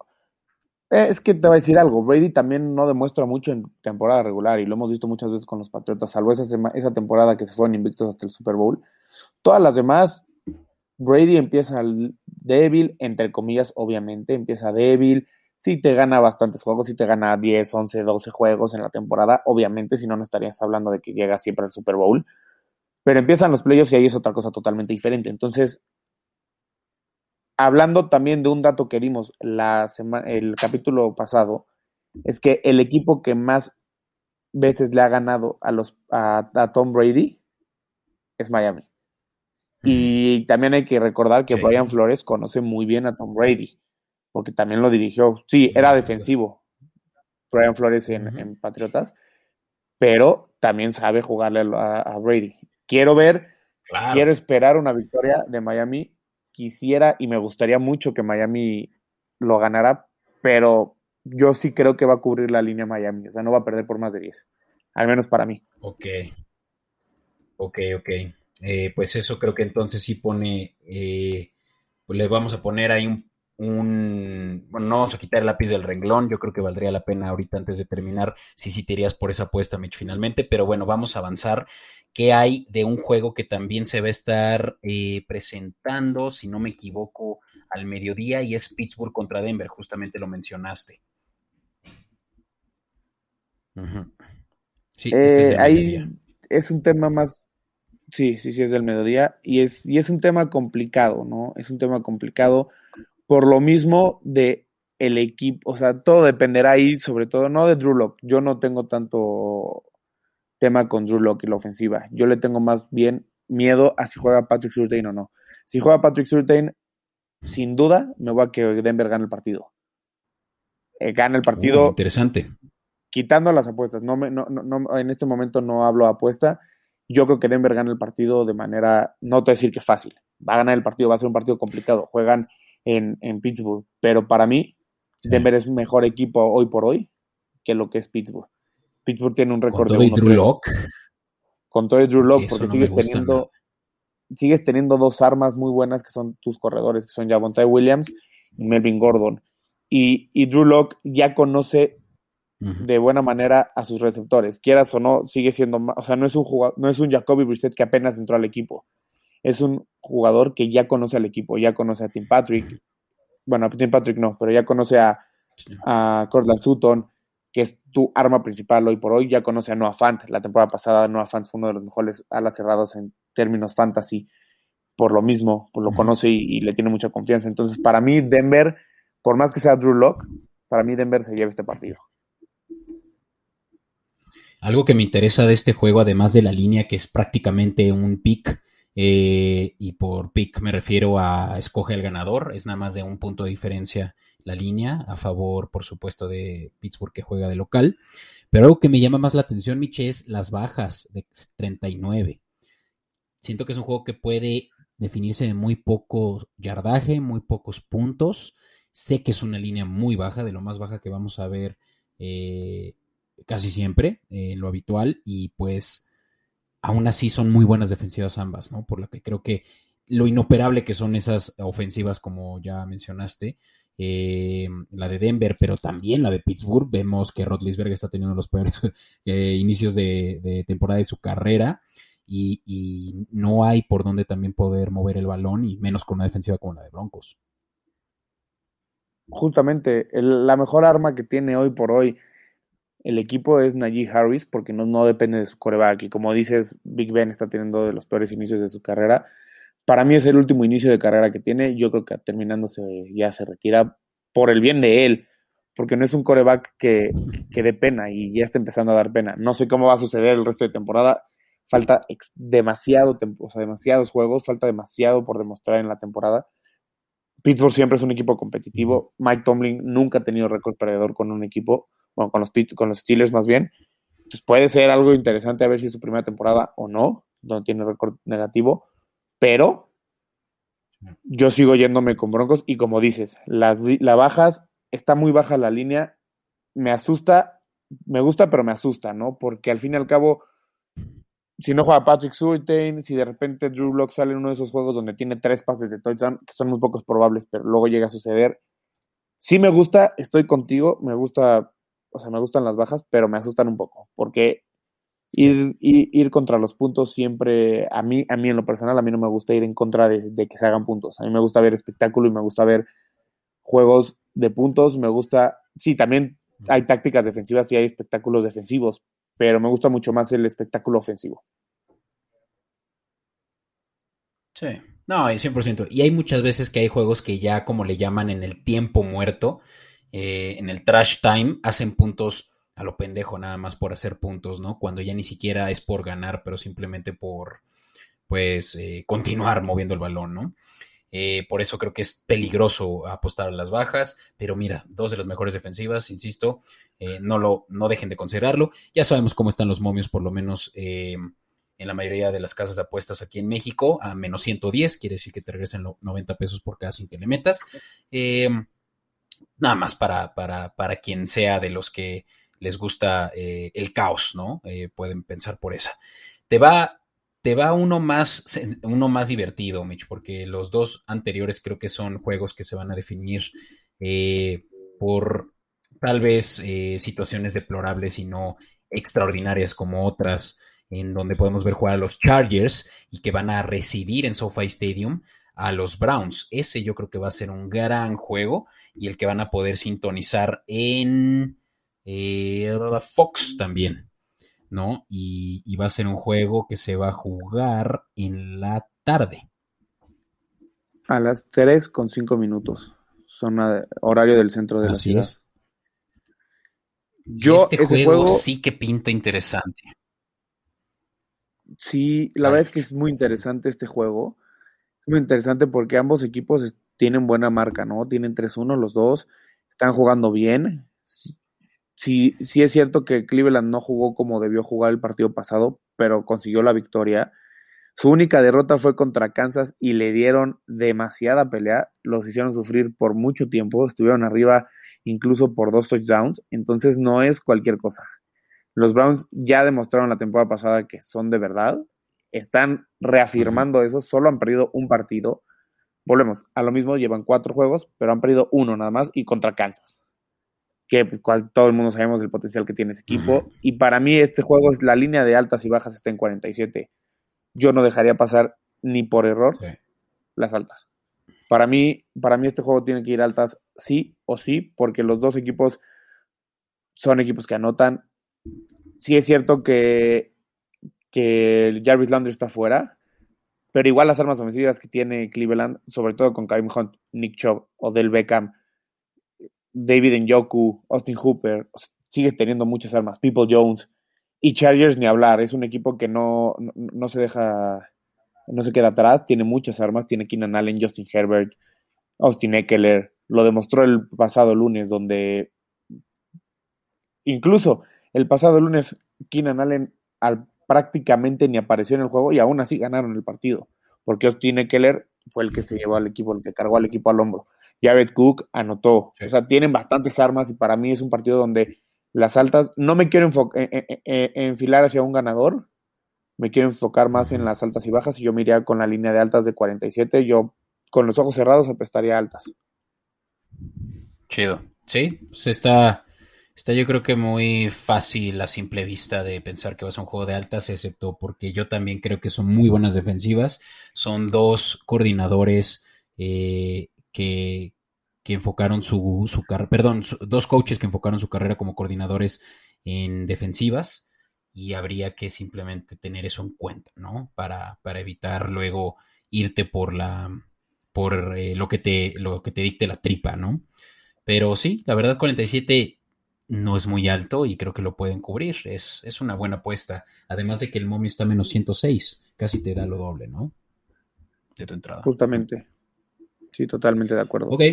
Es que te voy a decir algo. Brady también no demuestra mucho en temporada regular y lo hemos visto muchas veces con los Patriotas, salvo esa, esa temporada que se fueron invictos hasta el Super Bowl. Todas las demás, Brady empieza débil, entre comillas, obviamente, empieza débil, si te gana bastantes juegos, si te gana 10, 11, 12 juegos en la temporada, obviamente, si no, no estarías hablando de que llega siempre al Super Bowl. Pero empiezan los playoffs y ahí es otra cosa totalmente diferente. Entonces, hablando también de un dato que dimos la el capítulo pasado, es que el equipo que más veces le ha ganado a, los, a, Tom Brady es Miami. Y también hay que recordar que Brian Flores conoce muy bien a Tom Brady porque también lo dirigió. Sí, era defensivo, Brian Flores en, Patriotas, pero también sabe jugarle a, Brady. Quiero ver, quiero esperar una victoria de Miami. Quisiera y me gustaría mucho que Miami lo ganara, pero yo sí creo que va a cubrir la línea Miami. O sea, no va a perder por más de 10. Al menos para mí. Ok. Ok, ok. Eh, pues eso creo que entonces sí pone. Eh, pues le vamos a poner ahí un un, bueno, no vamos a quitar el lápiz del renglón, yo creo que valdría la pena ahorita antes de terminar si sí te irías por esa apuesta, Mitch, finalmente, pero bueno, vamos a avanzar. ¿Qué hay de un juego que también se va a estar eh, presentando, si no me equivoco, al mediodía y es Pittsburgh contra Denver, justamente lo mencionaste? Sí, este es el eh, ahí es un tema más, sí, sí, sí, es del mediodía y es, y es un tema complicado, ¿no? Es un tema complicado por lo mismo de el equipo, o sea, todo dependerá ahí, sobre todo, no de Drew Lock. Yo no tengo tanto tema con Drew Lock y la ofensiva. Yo le tengo más bien miedo a si juega Patrick Surtain o no. Si juega Patrick Surtain, sin duda, me voy a que Denver gane el partido. Eh, gana el partido. interesante. Quitando las apuestas. No, me, no, no, en este momento no hablo apuesta. Yo creo que Denver gana el partido de manera, no te voy a decir que fácil. Va a ganar el partido, va a ser un partido complicado. Juegan en, en Pittsburgh. Pero para mí, Denver es mejor equipo hoy por hoy que lo que es Pittsburgh. Pittsburgh tiene un récord de Drew Lock? Con todo Drew Lock, porque sigues teniendo, sigues teniendo dos armas muy buenas que son tus corredores, que son Javonte Williams y Melvin Gordon. Y, y Drew Lock ya conoce de buena manera a sus receptores. Quieras o no, sigue siendo, o sea, no es un jugador, no es un Jacoby Brissett que apenas entró al equipo. Es un jugador que ya conoce al equipo, ya conoce a Tim Patrick, bueno, a Tim Patrick no, pero ya conoce a, a Cortland Sutton, que es tu arma principal hoy por hoy, ya conoce a Noah Fant, la temporada pasada Noah Fant fue uno de los mejores alas cerrados en términos fantasy, por lo mismo, pues lo conoce y, le tiene mucha confianza, entonces para mí Denver, por más que sea Drew Lock, para mí Denver se lleva este partido. Algo que me interesa de este juego, además de la línea, que es prácticamente un pick, eh, y por pick me refiero a escoge el ganador, es nada más de un punto de diferencia la línea, a favor, por supuesto, de Pittsburgh que juega de local. Pero algo que me llama más la atención, Miche, es las bajas de 39. Siento que es un juego que puede definirse de muy poco yardaje, muy pocos puntos. Sé que es una línea muy baja, de lo más baja que vamos a ver eh, casi siempre, en lo habitual, y pues aún así son muy buenas defensivas ambas, ¿no? Por lo que creo que lo inoperable que son esas ofensivas, como ya mencionaste, eh, la de Denver, pero también la de Pittsburgh. Vemos que Rotlisberg está teniendo los peores [laughs] eh, inicios de, temporada de su carrera y, no hay por dónde también poder mover el balón y menos con una defensiva como la de Broncos. Justamente, la mejor arma que tiene hoy por hoy el equipo es Najee Harris porque no, no depende de su coreback. Y como dices, Big Ben está teniendo de los peores inicios de su carrera. Para mí es el último inicio de carrera que tiene. Yo creo que terminándose ya se retira por el bien de él. Porque no es un coreback que, que dé pena y ya está empezando a dar pena. No sé cómo va a suceder el resto de temporada. Falta demasiado, o sea, demasiados juegos, falta demasiado por demostrar en la temporada. Pittsburgh siempre es un equipo competitivo. Mike Tomlin nunca ha tenido récord perdedor con un equipo, bueno, con los, con los Steelers más bien. Entonces puede ser algo interesante a ver si es su primera temporada o no, no tiene récord negativo, pero yo sigo yéndome con Broncos y como dices, las la bajas, está muy baja la línea, me asusta, me gusta, pero me asusta, ¿no? Porque al fin y al cabo, si no juega Patrick Surtain, si de repente Drew Block sale en uno de esos juegos donde tiene tres pases de touchdown, que son muy pocos probables, pero luego llega a suceder. Sí me gusta, estoy contigo, me gusta, o sea, me gustan las bajas, pero me asustan un poco, porque ir, ir, contra los puntos siempre, a mí, a mí en lo personal, a mí no me gusta ir en contra de, de, que se hagan puntos. A mí me gusta ver espectáculo y me gusta ver juegos de puntos, me gusta, sí, también hay tácticas defensivas y hay espectáculos defensivos, pero me gusta mucho más el espectáculo ofensivo. Sí, no, 100%. Y hay muchas veces que hay juegos que ya, como le llaman, en el tiempo muerto, eh, en el trash time, hacen puntos a lo pendejo nada más por hacer puntos, ¿no? Cuando ya ni siquiera es por ganar, pero simplemente por, pues, eh, continuar moviendo el balón, ¿no? Eh, por eso creo que es peligroso apostar a las bajas. Pero mira, dos de las mejores defensivas, insisto, no, lo, no dejen de considerarlo. Ya sabemos cómo están los momios, por lo menos en la mayoría de las casas de apuestas aquí en México, a menos 110, quiere decir que te regresen 90 pesos por cada sin que le metas. Nada más para, para, para, quien sea de los que les gusta el caos, ¿no? pueden pensar por esa. Te va te va uno más, uno más divertido, Mitch, porque los dos anteriores creo que son juegos que se van a definir eh, por tal vez eh, situaciones deplorables y no extraordinarias como otras, en donde podemos ver jugar a los Chargers y que van a recibir en SoFi Stadium a los Browns. Ese yo creo que va a ser un gran juego y el que van a poder sintonizar en eh, Fox también. ¿no? Y, va a ser un juego que se va a jugar en la tarde. A las 3 con 5 minutos. Zona horario del centro de la ciudad. Es. Yo, este juego, sí que pinta interesante. Sí, la verdad es que es muy interesante este juego. Es muy interesante porque ambos equipos tienen buena marca, ¿no? Tienen 3-1 los dos, están jugando bien sí, sí es cierto que Cleveland no jugó como debió jugar el partido pasado, pero consiguió la victoria. Su única derrota fue contra Kansas y le dieron demasiada pelea. Los hicieron sufrir por mucho tiempo. Estuvieron arriba incluso por dos touchdowns. Entonces no es cualquier cosa. Los Browns ya demostraron la temporada pasada que son de verdad. Están reafirmando eso. Solo han perdido un partido. Volvemos a lo mismo. Llevan cuatro juegos, pero han perdido uno nada más y contra Kansas que pues, cual, todo el mundo sabemos del potencial que tiene ese equipo. Y para mí este juego es la línea de altas y bajas está en 47. Yo no dejaría pasar ni por error las altas. Para mí, para mí este juego tiene que ir altas sí o sí, porque los dos equipos son equipos que anotan. Sí es cierto que, que Jarvis Landry está fuera, pero igual las armas ofensivas que tiene Cleveland, sobre todo con Karim Hunt, Nick Chubb o Del Beckham, David Njoku, Austin Hooper, sigue teniendo muchas armas, People Jones. Y Chargers ni hablar, es un equipo que no, no, se deja, no se queda atrás, tiene muchas armas, tiene Keenan Allen, Justin Herbert, Austin Eckler, lo demostró el pasado lunes donde incluso el pasado lunes Keenan Allen al, prácticamente ni apareció en el juego y aún así ganaron el partido, porque Austin Eckler fue el que se llevó al equipo, el que cargó al equipo al hombro. Jared Cook anotó. O sea, tienen bastantes armas y para mí es un partido donde las altas, no me quiero eh, eh, eh, enfilar hacia un ganador, me quiero enfocar más en las altas y bajas y yo me iría con la línea de altas de 47, yo con los ojos cerrados apestaría altas. Chido. Sí, pues está, está yo creo que muy fácil a simple vista de pensar que va a ser un juego de altas, excepto porque yo también creo que son muy buenas defensivas. Son dos coordinadores eh, que, enfocaron su, su carrera, perdón, dos coaches que enfocaron su carrera como coordinadores en defensivas y habría que simplemente tener eso en cuenta, ¿no? Para, para evitar luego irte por la por eh, lo que te lo que te dicte la tripa, ¿no? Pero sí, la verdad 47 no es muy alto y creo que lo pueden cubrir. Es, es una buena apuesta. Además de que el momio está menos 106, casi te da lo doble, ¿no? De tu entrada. Justamente. Sí, totalmente de acuerdo. Ok.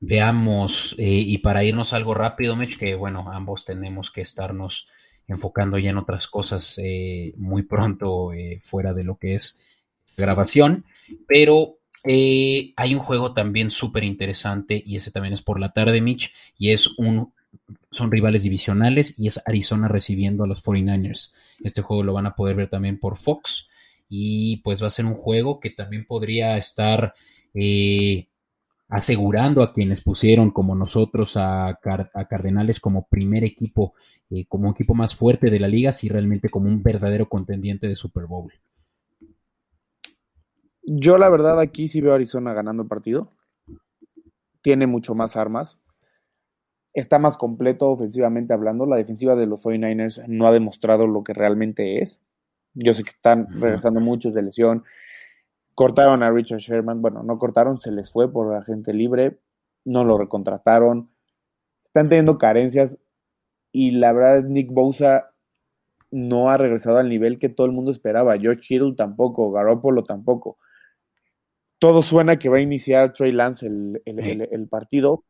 Veamos, eh, y para irnos algo rápido, Mitch, que bueno, ambos tenemos que estarnos enfocando ya en otras cosas eh, muy pronto eh, fuera de lo que es grabación, pero hay un juego también súper interesante y ese también es por la tarde, Mitch, y es un, son rivales divisionales y es Arizona recibiendo a los 49ers. Este juego lo van a poder ver también por Fox y pues va a ser un juego que también podría estar eh, asegurando a quienes pusieron como nosotros a, Cardenales como primer equipo, eh, como equipo más fuerte de la liga, si realmente como un verdadero contendiente de Super Bowl. Yo la verdad aquí sí veo a Arizona ganando partido. Tiene mucho más armas. Está más completo ofensivamente hablando. La defensiva de los 49ers no ha demostrado lo que realmente es. Yo sé que están regresando muchos de lesión. Cortaron a Richard Sherman. Bueno, no cortaron, se les fue por agente libre. No lo recontrataron. Están teniendo carencias. Y la verdad, Nick Bosa no ha regresado al nivel que todo el mundo esperaba. George Kittle tampoco. Garoppolo tampoco. Todo suena que va a iniciar Trey Lance el, partido,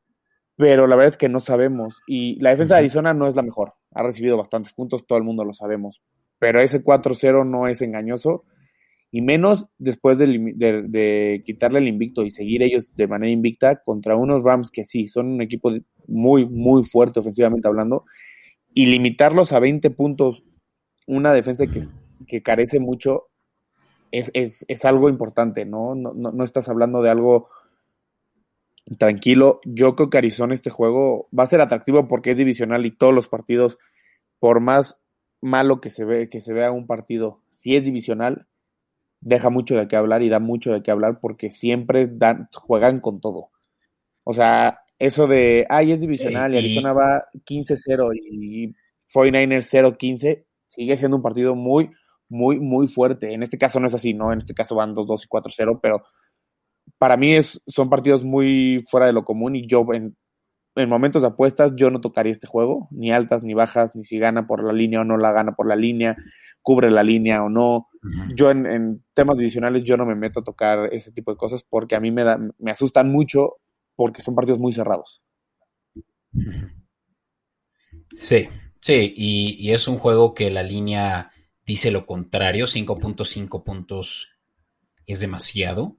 pero la verdad es que no sabemos. Y la defensa de Arizona no es la mejor. Ha recibido bastantes puntos, todo el mundo lo sabemos pero ese 4-0 no es engañoso, y menos después de, quitarle el invicto y seguir ellos de manera invicta contra unos Rams que sí, son un equipo muy, muy fuerte ofensivamente hablando, y limitarlos a 20 puntos, una defensa que, que carece mucho, es, es, algo importante, ¿no? No, ¿no? no estás hablando de algo tranquilo. Yo creo que Arizona este juego va a ser atractivo porque es divisional y todos los partidos, por más malo que se ve que se vea un partido, si es divisional, deja mucho de qué hablar y da mucho de qué hablar porque siempre dan, juegan con todo. O sea, eso de, ay, es divisional y Arizona va 15-0 y 49ers 0-15, sigue siendo un partido muy, muy, muy fuerte. En este caso no es así, ¿no? En este caso van 2-2 y 4-0, pero para mí es, son partidos muy fuera de lo común y yo en, en momentos de apuestas yo no tocaría este juego, ni altas ni bajas, ni si gana por la línea o no la gana por la línea, cubre la línea o no. Yo en, temas divisionales yo no me meto a tocar ese tipo de cosas porque a mí me, da, me asustan mucho porque son partidos muy cerrados. [laughs] Sí, sí, y, es un juego que la línea dice lo contrario, 5.5 puntos es demasiado,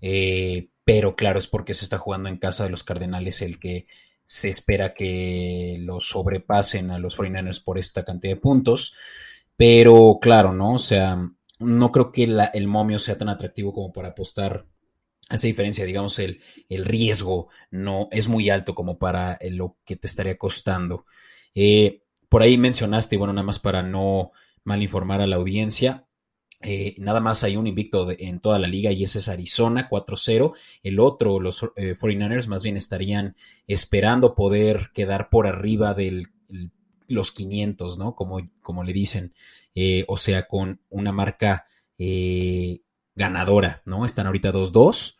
eh, pero claro, es porque se está jugando en casa de los Cardenales el que se espera que los sobrepasen a los 49ers por esta cantidad de puntos. Pero claro, ¿no? O sea, no creo que el momio sea tan atractivo como para apostar a esa diferencia. Digamos, el, el riesgo no es muy alto como para lo que te estaría costando. Eh, por ahí mencionaste, bueno, nada más para no mal informar a la audiencia, eh, nada más hay un invicto en toda la liga y ese es Arizona 4-0. El otro, los 49ers, eh, más bien estarían esperando poder quedar por arriba de los 500, ¿no? Como, como le dicen. Eh, o sea, con una marca ganadora, ¿no? Están ahorita 2-2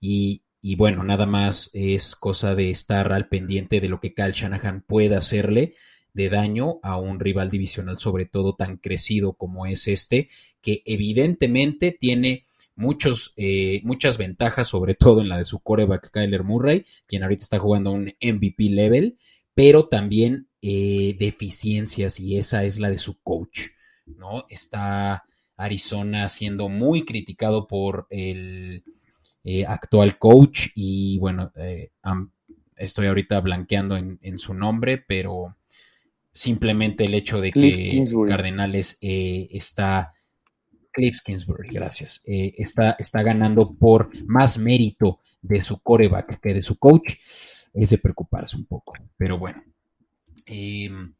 y, y, bueno, nada más es cosa de estar al pendiente de lo que Cal Shanahan pueda hacerle de daño a un rival divisional, sobre todo tan crecido como es este, que evidentemente tiene muchos, eh, muchas ventajas, sobre todo en la de su coreback Kyler Murray, quien ahorita está jugando a un MVP level, pero también eh, deficiencias y esa es la de su coach, ¿no? Está Arizona siendo muy criticado por el eh, actual coach y bueno, estoy ahorita blanqueando en, su nombre, pero simplemente el hecho de que Cardenales está, Cliff Kingsbury, gracias, eh, está, está ganando por más mérito de su coreback que de su coach, es de preocuparse un poco. Pero bueno, em,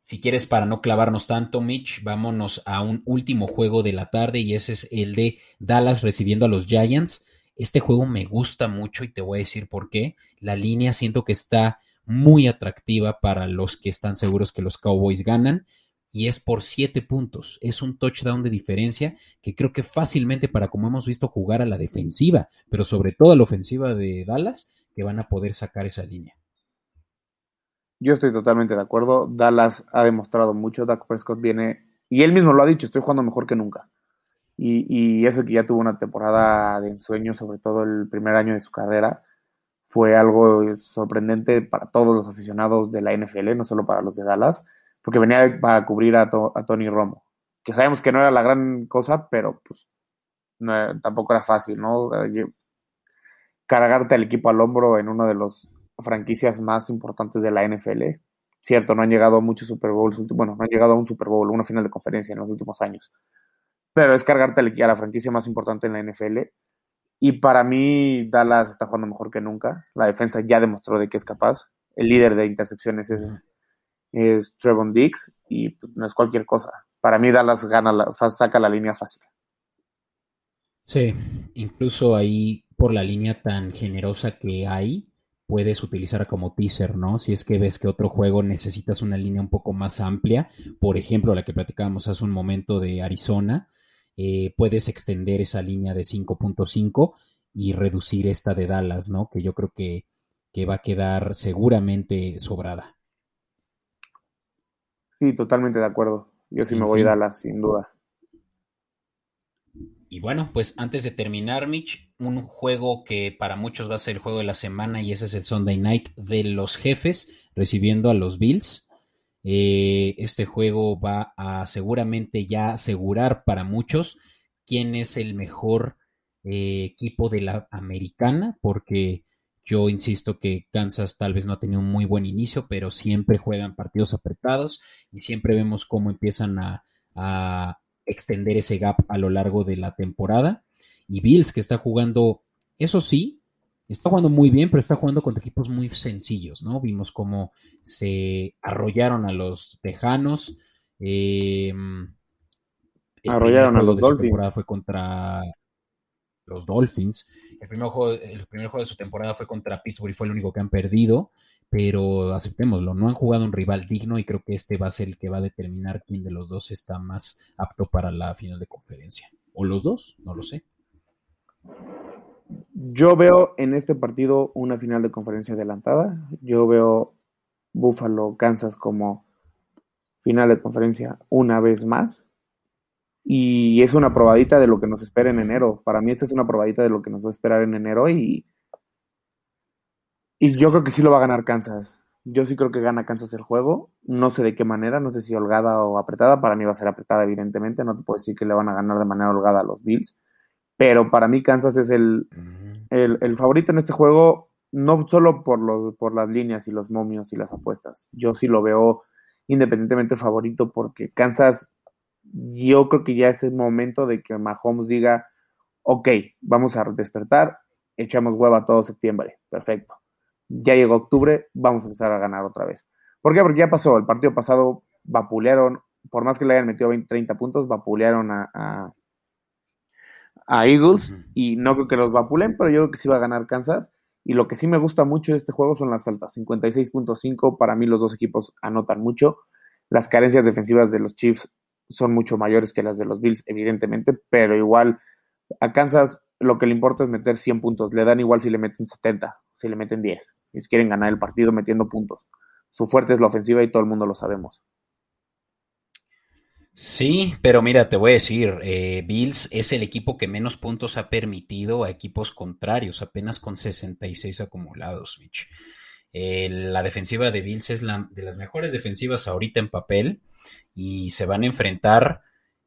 si quieres para no clavarnos tanto, Mitch, vámonos a un último juego de la tarde y ese es el de Dallas recibiendo a los Giants. Este juego me gusta mucho y te voy a decir por qué. La línea siento que está muy atractiva para los que están seguros que los Cowboys ganan y es por siete puntos. Es un touchdown de diferencia que creo que fácilmente para como hemos visto jugar a la defensiva, pero sobre todo a la ofensiva de Dallas, que van a poder sacar esa línea. Yo estoy totalmente de acuerdo. Dallas ha demostrado mucho. Dak Prescott viene, y él mismo lo ha dicho, estoy jugando mejor que nunca. Y, eso que ya tuvo una temporada de ensueño, sobre todo el primer año de su carrera, fue algo sorprendente para todos los aficionados de la NFL, no solo para los de Dallas, porque venía para cubrir a, Tony Romo, que sabemos que no era la gran cosa, pero pues tampoco era fácil, ¿no? Cargarte al equipo al hombro en una de las franquicias más importantes de la NFL. Cierto, no han llegado a muchos Super Bowls, bueno, no han llegado a un Super Bowl, una final de conferencia en los últimos años pero es cargarte a la franquicia más importante en la NFL. Y para mí, Dallas está jugando mejor que nunca. La defensa ya demostró de que es capaz. El líder de intercepciones es, es Trevon Diggs y pues, no es cualquier cosa. Para mí, Dallas gana saca la línea fácil. Sí, incluso ahí por la línea tan generosa que hay, puedes utilizar como teaser, ¿no? Si es que ves que otro juego necesitas una línea un poco más amplia, por ejemplo, la que platicábamos hace un momento de Arizona, eh, puedes extender esa línea de 5.5 y reducir esta de Dallas, ¿no? Que yo creo que, va a quedar seguramente sobrada. Sí, totalmente de acuerdo. Yo sí me voy a Dallas, sin duda. Y bueno, pues antes de terminar, Mitch, un juego que para muchos va a ser el juego de la semana y ese es el Sunday Night de los jefes recibiendo a los Bills. Eh, este juego va a seguramente ya asegurar para muchos quién es el mejor eh, equipo de la americana, porque yo insisto que Kansas tal vez no ha tenido un muy buen inicio, pero siempre juegan partidos apretados y siempre vemos cómo empiezan a, a extender ese gap a lo largo de la temporada. Y Bills, que está jugando, eso sí, está jugando muy bien, pero está jugando contra equipos muy sencillos, ¿no? Vimos cómo se arrollaron a los Tejanos. Em, arrollaron a los Dolphins. temporada fue contra los Dolphins. El primer, juego, el primer juego de su temporada fue contra Pittsburgh y fue el único que han perdido, pero aceptémoslo, no han jugado un rival digno y creo que este va a ser el que va a determinar quién de los dos está más apto para la final de conferencia. O los dos, no lo sé. Yo veo en este partido una final de conferencia adelantada. Yo veo Buffalo, Kansas como final de conferencia una vez más. Y es una probadita de lo que nos espera en enero. Para mí esta es una probadita de lo que nos va a esperar en enero y, y yo creo que sí lo va a ganar Kansas. Yo sí creo que gana Kansas el juego. No sé de qué manera, no sé si holgada o apretada. Para mí va a ser apretada, evidentemente. No te puedo decir que le van a ganar de manera holgada a los Bills. Pero para mí Kansas es el, el, favorito en este juego, no solo por, los, por las líneas y los momios y las apuestas. Yo sí lo veo independientemente favorito porque Kansas, yo creo que ya es el momento de que Mahomes diga, ok, vamos a despertar, echamos hueva todo septiembre, perfecto. Ya llegó octubre, vamos a empezar a ganar otra vez. ¿Por qué? Porque ya pasó, el partido pasado vapulearon, por más que le hayan metido 20, 30 puntos, vapulearon a a Eagles y no creo que los vapulen, pero yo creo que sí va a ganar Kansas. Y lo que sí me gusta mucho de este juego son las altas. 56.5, para mí los dos equipos anotan mucho. Las carencias defensivas de los Chiefs son mucho mayores que las de los Bills, evidentemente, pero igual a Kansas lo que le importa es meter 100 puntos. Le dan igual si le meten 70, si le meten 10. Ellos quieren ganar el partido metiendo puntos. Su fuerte es la ofensiva y todo el mundo lo sabemos. Sí, pero mira, te voy a decir, eh, Bills es el equipo que menos puntos ha permitido a equipos contrarios, apenas con 66 acumulados, Mitch. Eh, la defensiva de Bills es la de las mejores defensivas ahorita en papel y se van a enfrentar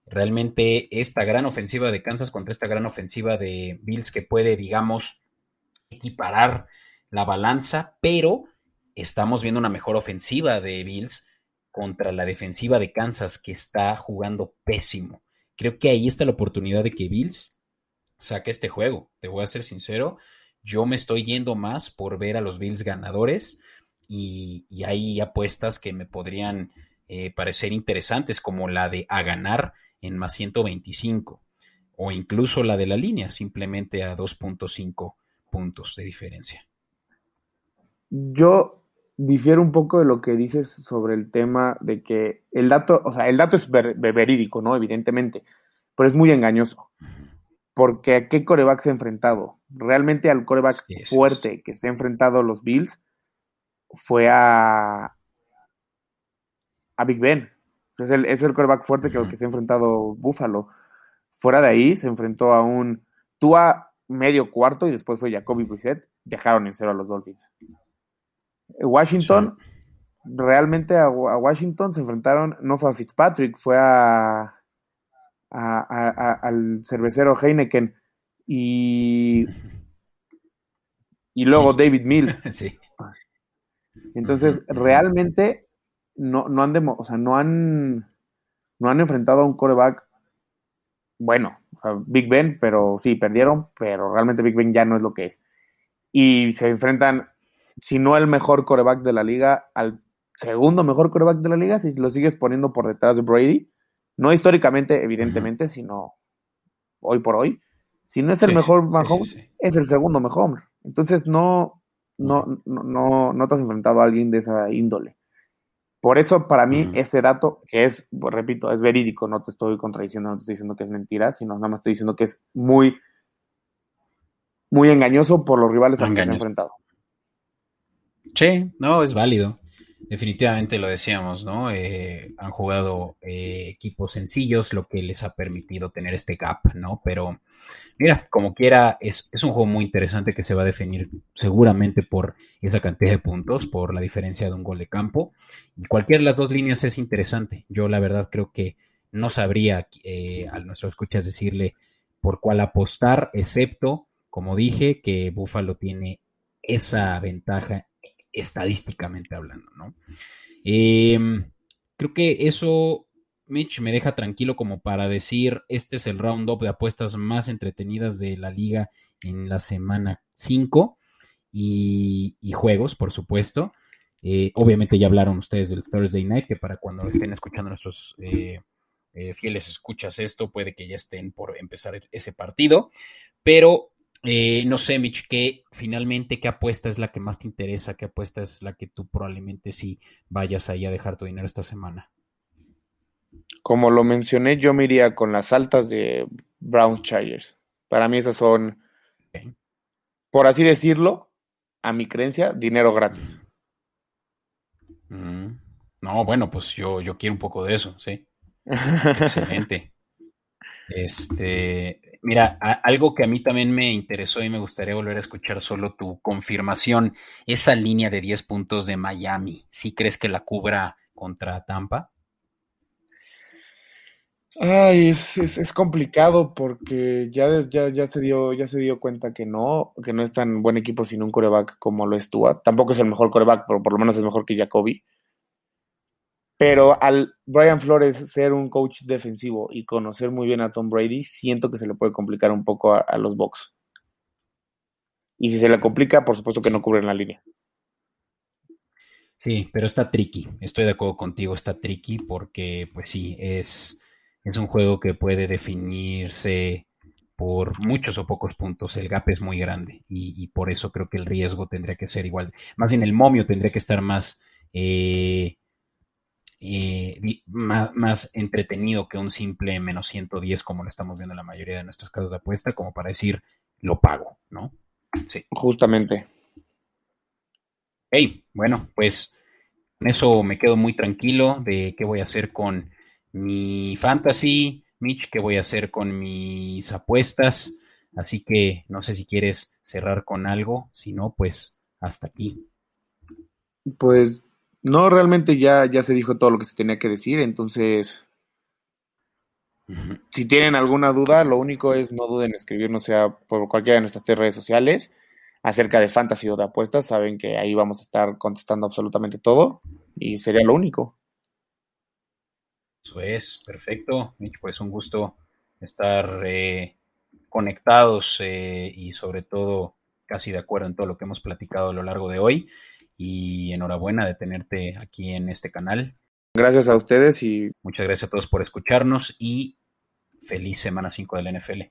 realmente esta gran ofensiva de Kansas contra esta gran ofensiva de Bills que puede, digamos, equiparar la balanza, pero estamos viendo una mejor ofensiva de Bills contra la defensiva de Kansas que está jugando pésimo. Creo que ahí está la oportunidad de que Bills saque este juego. Te voy a ser sincero, yo me estoy yendo más por ver a los Bills ganadores y, hay apuestas que me podrían eh, parecer interesantes como la de a ganar en más 125 o incluso la de la línea simplemente a 2.5 puntos de diferencia. Yo difiere un poco de lo que dices sobre el tema de que el dato, o sea, el dato es verídico, ¿no? Evidentemente, pero es muy engañoso. Porque a qué coreback se ha enfrentado? Realmente al coreback fuerte que se ha enfrentado los Bills fue a, a Big Ben. Es el, es el coreback fuerte que, que se ha enfrentado Buffalo. Fuera de ahí, se enfrentó a un Tua medio cuarto y después fue Jacoby Brissett. Dejaron en cero a los Dolphins. Washington, realmente a, Washington se enfrentaron, no fue a Fitzpatrick, fue a, al cervecero Heineken y, y luego David Mills. [laughs] Sí. Entonces, realmente no, no han o sea, no han no han enfrentado a un coreback bueno, Big Ben, pero sí, perdieron, pero realmente Big Ben ya no es lo que es. Y se enfrentan, si no el mejor coreback de la liga, al segundo mejor coreback de la liga, si lo sigues poniendo por detrás de Brady, no históricamente, evidentemente, sino hoy por hoy. Si no es el mejor Mahomes, es el segundo mejor. Entonces no, no, no, no, te has enfrentado a alguien de esa índole. Por eso, para mí, ese dato, que es, pues, repito, es verídico, no te estoy contradiciendo, no te estoy diciendo que es mentira, sino nada más estoy diciendo que es muy, muy engañoso por los rivales a los que se han enfrentado. Sí, no, es válido. Definitivamente lo decíamos, ¿no? Eh, han jugado eh, equipos sencillos, lo que les ha permitido tener este gap, ¿no? Pero mira, como quiera, es, un juego muy interesante que se va a definir seguramente por esa cantidad de puntos, por la diferencia de un gol de campo. Cualquiera de las dos líneas es interesante. Yo la verdad creo que no sabría eh, a nuestros decirle por cuál apostar, excepto, como dije, que Buffalo tiene esa ventaja estadísticamente hablando, ¿no? Em, creo que eso, Mitch, me deja tranquilo como para decir, este es el roundup de apuestas más entretenidas de la liga en la semana 5 y, juegos, por supuesto. Eh, obviamente ya hablaron ustedes del Thursday Night, que para cuando estén escuchando nuestros eh, eh, fieles escuchas esto, puede que ya estén por empezar ese partido. Pero eh, no sé, Mitch, ¿qué finalmente qué apuesta es la que más te interesa? ¿Qué apuesta es la que tú probablemente sí vayas ahí a dejar tu dinero esta semana? Como lo mencioné, yo me iría con las altas de Brown Chargers. Para mí esas son, por así decirlo, a mi creencia, dinero gratis. Mm. No, bueno, pues yo, yo quiero un poco de eso, sí. [laughs] Excelente. Este, Mira, algo que a mí también me interesó y me gustaría volver a escuchar solo tu confirmación, esa línea de 10 puntos de Miami, ¿sí crees que la cubra contra Tampa? Ay, es, complicado porque ya, ya, ya, se dio, ya se dio cuenta que no, que no es tan buen equipo sin un coreback como lo es Tua. Tampoco es el mejor coreback, pero por lo menos es mejor que Jacoby. Pero al Brian Flores ser un coach defensivo y conocer muy bien a Tom Brady, siento que se le puede complicar un poco a, los Bucks. Y si se le complica, por supuesto que no cubren la línea. Sí, pero está tricky. Estoy de acuerdo contigo, está tricky porque, pues sí, es, es un juego que puede definirse por muchos o pocos puntos. El gap es muy grande y, por eso creo que el riesgo tendría que ser igual. Más bien el momio tendría que estar más eh, eh, más, entretenido que un simple menos 110 como lo estamos viendo en la mayoría de nuestros casos de apuesta, como para decir, lo pago, ¿no? Sí. Justamente. Hey, bueno, pues con eso me quedo muy tranquilo de qué voy a hacer con mi fantasy, Mitch, qué voy a hacer con mis apuestas. Así que no sé si quieres cerrar con algo, si no, pues hasta aquí. Pues no, realmente ya, ya se dijo todo lo que se tenía que decir, entonces, si tienen alguna duda, lo único es no duden en escribirnos sea por cualquiera de nuestras tres redes sociales acerca de fantasy o de apuestas, saben que ahí vamos a estar contestando absolutamente todo y sería lo único. Eso es, perfecto. Pues un gusto estar eh, conectados eh, y sobre todo casi de acuerdo en todo lo que hemos platicado a lo largo de hoy y enhorabuena de tenerte aquí en este canal. Gracias a ustedes y muchas gracias a todos por escucharnos y feliz semana 5 del NFL.